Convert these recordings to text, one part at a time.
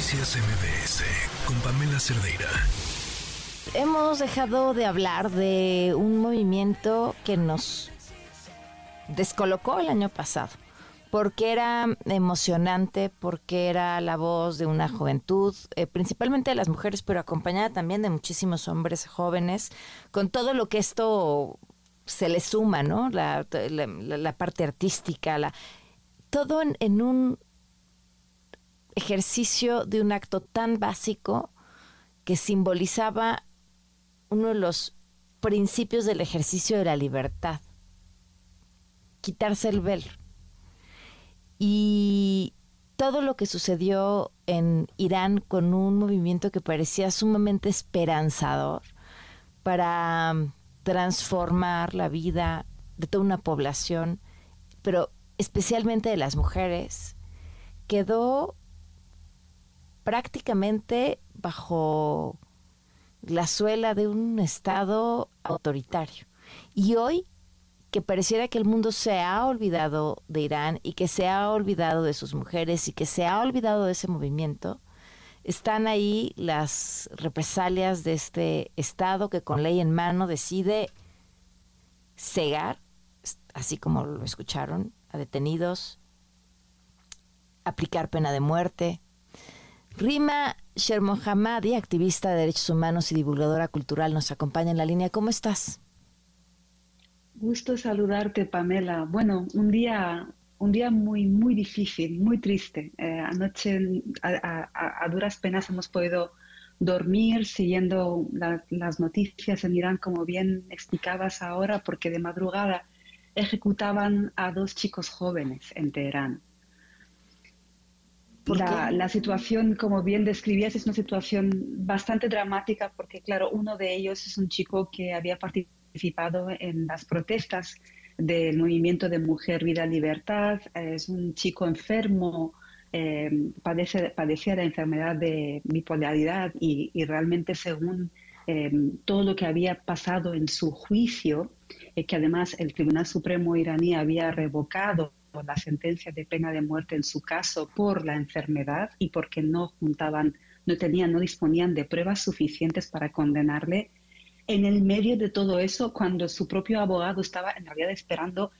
Noticias MBS con Pamela Cerdeira. Hemos dejado de hablar de un movimiento que nos descolocó el año pasado, porque era emocionante, porque era la voz de una juventud, eh, principalmente de las mujeres, pero acompañada también de muchísimos hombres jóvenes, con todo lo que esto se le suma, ¿no? La, parte artística, la, todo en un ejercicio de un acto tan básico que simbolizaba uno de los principios del ejercicio de la libertad, quitarse el velo. Y todo lo que sucedió en Irán con un movimiento que parecía sumamente esperanzador para transformar la vida de toda una población, pero especialmente de las mujeres, quedó prácticamente bajo la suela de un Estado autoritario. Y hoy, que pareciera que el mundo se ha olvidado de Irán y que se ha olvidado de sus mujeres y que se ha olvidado de ese movimiento, están ahí las represalias de este Estado que con ley en mano decide cegar, así como lo escucharon, a detenidos, aplicar pena de muerte, Rima Shermohamadi, activista de derechos humanos y divulgadora cultural, nos acompaña en la línea. ¿Cómo estás? Gusto saludarte, Pamela. Bueno, un día, un día muy, muy difícil, muy triste. Eh, anoche, a, duras penas, hemos podido dormir siguiendo las noticias en Irán, como bien explicabas ahora, porque de madrugada ejecutaban a dos chicos jóvenes en Teherán. La, la, situación, como bien describías, es una situación bastante dramática porque, claro, uno de ellos es un chico que había participado en las protestas del movimiento de Mujer, Vida, Libertad. Es un chico enfermo, eh, padece, padecía la enfermedad de bipolaridad y, realmente según eh, todo lo que había pasado en su juicio, eh, que además el Tribunal Supremo iraní había revocado la sentencia de pena de muerte en su caso por la enfermedad y porque no juntaban, no tenían, no disponían de pruebas suficientes para condenarle. En el medio de todo eso, cuando su propio abogado estaba en realidad esperando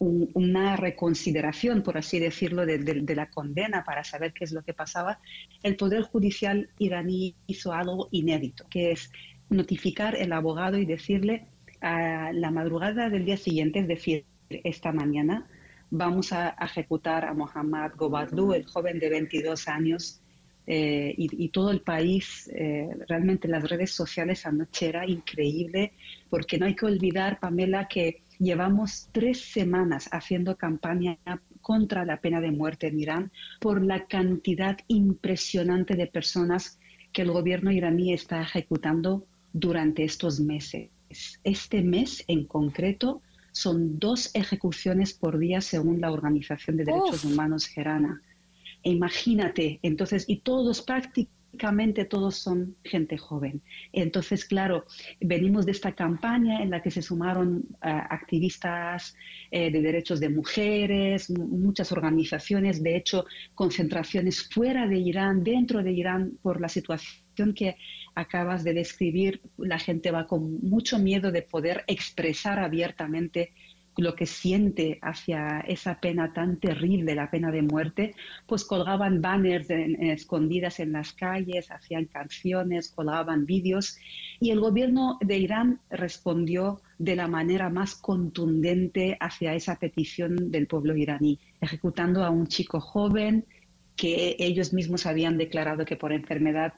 una reconsideración, por así decirlo, de, de, la condena para saber qué es lo que pasaba, el Poder Judicial iraní hizo algo inédito, que es notificar al abogado y decirle a la madrugada del día siguiente, es decir, esta mañana, vamos a ejecutar a Mohammad Gobadlu, el joven de 22 años, eh, y, todo el país, eh, realmente las redes sociales anoche era increíble, porque no hay que olvidar, Pamela, que llevamos tres semanas haciendo campaña contra la pena de muerte en Irán por la cantidad impresionante de personas que el gobierno iraní está ejecutando durante estos meses. Este mes en concreto son dos ejecuciones por día según la Organización de Derechos Humanos Gerana. E imagínate, entonces, y todos prácticamente todos son gente joven. Entonces, claro, venimos de esta campaña en la que se sumaron eh, activistas eh, de derechos de mujeres, muchas organizaciones, de hecho, concentraciones fuera de Irán, dentro de Irán, por la situación que acabas de describir, la gente va con mucho miedo de poder expresar abiertamente lo que siente hacia esa pena tan terrible, la pena de muerte, pues colgaban banners escondidas en las calles, hacían canciones, colgaban vídeos y el gobierno de Irán respondió de la manera más contundente hacia esa petición del pueblo iraní, ejecutando a un chico joven que ellos mismos habían declarado que por enfermedad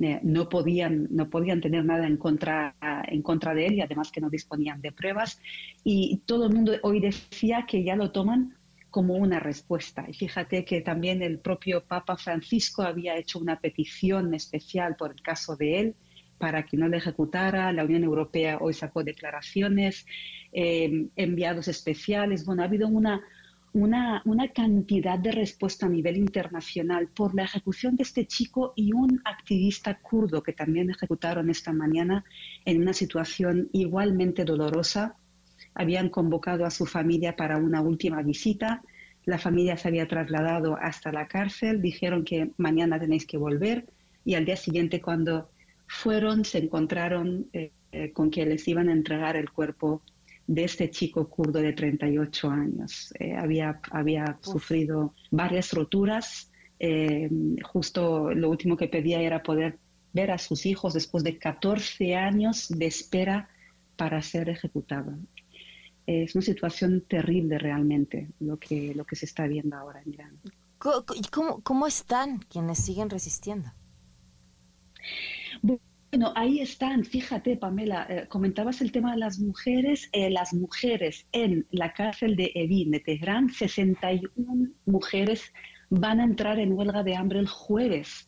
eh, no, podían, no podían tener nada en contra, en contra de él y además que no disponían de pruebas. Y todo el mundo hoy decía que ya lo toman como una respuesta. Y fíjate que también el propio Papa Francisco había hecho una petición especial por el caso de él para que no le ejecutara. La Unión Europea hoy sacó declaraciones, eh, enviados especiales. Bueno, ha habido una, una, cantidad de respuesta a nivel internacional por la ejecución de este chico y un activista kurdo que también ejecutaron esta mañana en una situación igualmente dolorosa. Habían convocado a su familia para una última visita. La familia se había trasladado hasta la cárcel, dijeron que mañana tenéis que volver y al día siguiente cuando fueron se encontraron eh, eh, con que les iban a entregar el cuerpo de este chico kurdo de 38 años. Eh, había había sufrido varias roturas. justo lo último que pedía era poder ver a sus hijos después de 14 años de espera para ser ejecutado es una situación terrible realmente lo que, lo que se está viendo ahora en Irán. ¿Cómo, cómo están quienes siguen resistiendo? Bueno, ahí están, fíjate Pamela, eh, comentabas el tema de las mujeres, eh, las mujeres en la cárcel de Evin de Teherán, 61 mujeres van a entrar en huelga de hambre el jueves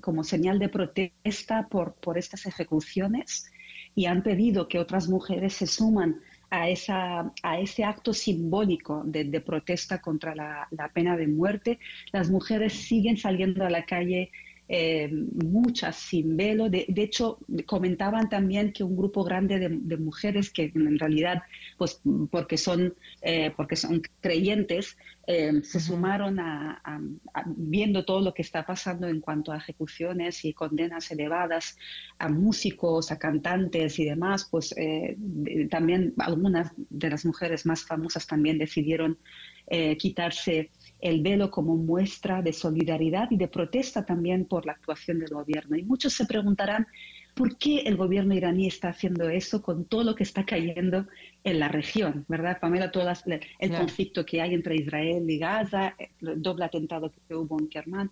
como señal de protesta por, por estas ejecuciones y han pedido que otras mujeres se suman a, esa, a ese acto simbólico de, protesta contra la, pena de muerte. Las mujeres siguen saliendo a la calle eh, muchas sin velo. De, hecho, comentaban también que un grupo grande de, mujeres que en realidad, pues porque son, eh, porque son creyentes, eh, se sumaron a, viendo todo lo que está pasando en cuanto a ejecuciones y condenas elevadas a músicos, a cantantes y demás, pues también algunas de las mujeres más famosas también decidieron quitarse el velo como muestra de solidaridad y de protesta también por la actuación del gobierno. Y muchos se preguntarán por qué el gobierno iraní está haciendo eso con todo lo que está cayendo en la región, ¿verdad? Pamela, todo el conflicto que hay entre Israel y Gaza, el doble atentado que hubo en Kerman.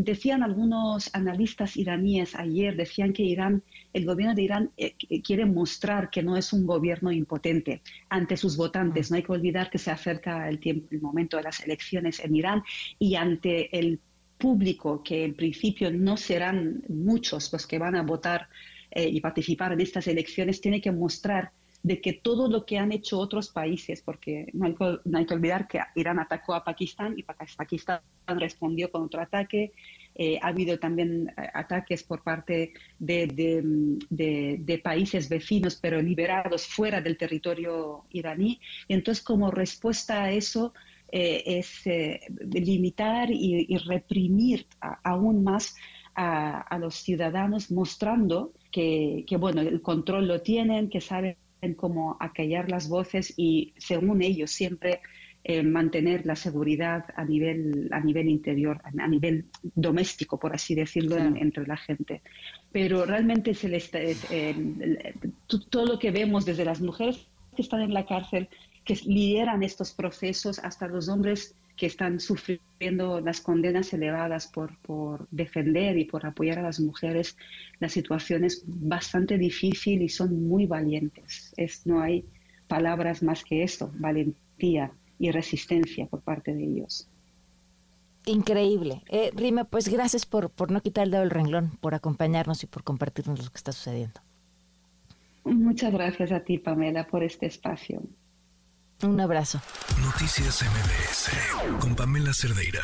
Decían algunos analistas iraníes ayer, decían que Irán, el gobierno de Irán eh, quiere mostrar que no es un gobierno impotente ante sus votantes. Mm. No hay que olvidar que se acerca el, tiempo, el momento de las elecciones en Irán y ante el público, que en principio no serán muchos los que van a votar eh, y participar en estas elecciones, tiene que mostrar de que todo lo que han hecho otros países, porque no hay, que, olvidar que Irán atacó a Pakistán y Pakistán respondió con otro ataque. Eh, ha habido también eh, ataques por parte de, países vecinos, pero liberados fuera del territorio iraní. Y entonces, como respuesta a eso, eh, es limitar y, reprimir aún más a, los ciudadanos, mostrando que, que, bueno, el control lo tienen, que saben cómo acallar las voces y, según ellos, siempre eh, mantener la seguridad a nivel, a nivel interior, a, nivel doméstico, por así decirlo, entre la gente. Pero realmente se les, eh, todo lo que vemos desde las mujeres que están en la cárcel, que lideran estos procesos, hasta los hombres que están sufriendo las condenas elevadas por, por, defender y por apoyar a las mujeres, la situación es bastante difícil y son muy valientes. Es, no hay palabras más que esto, valentía y resistencia por parte de ellos. Increíble. Eh, Rime, pues gracias por, por no quitar el dedo del renglón, por acompañarnos y por compartirnos lo que está sucediendo. Muchas gracias a ti, Pamela, por este espacio. Un abrazo. Noticias MBS con Pamela Cerdeira.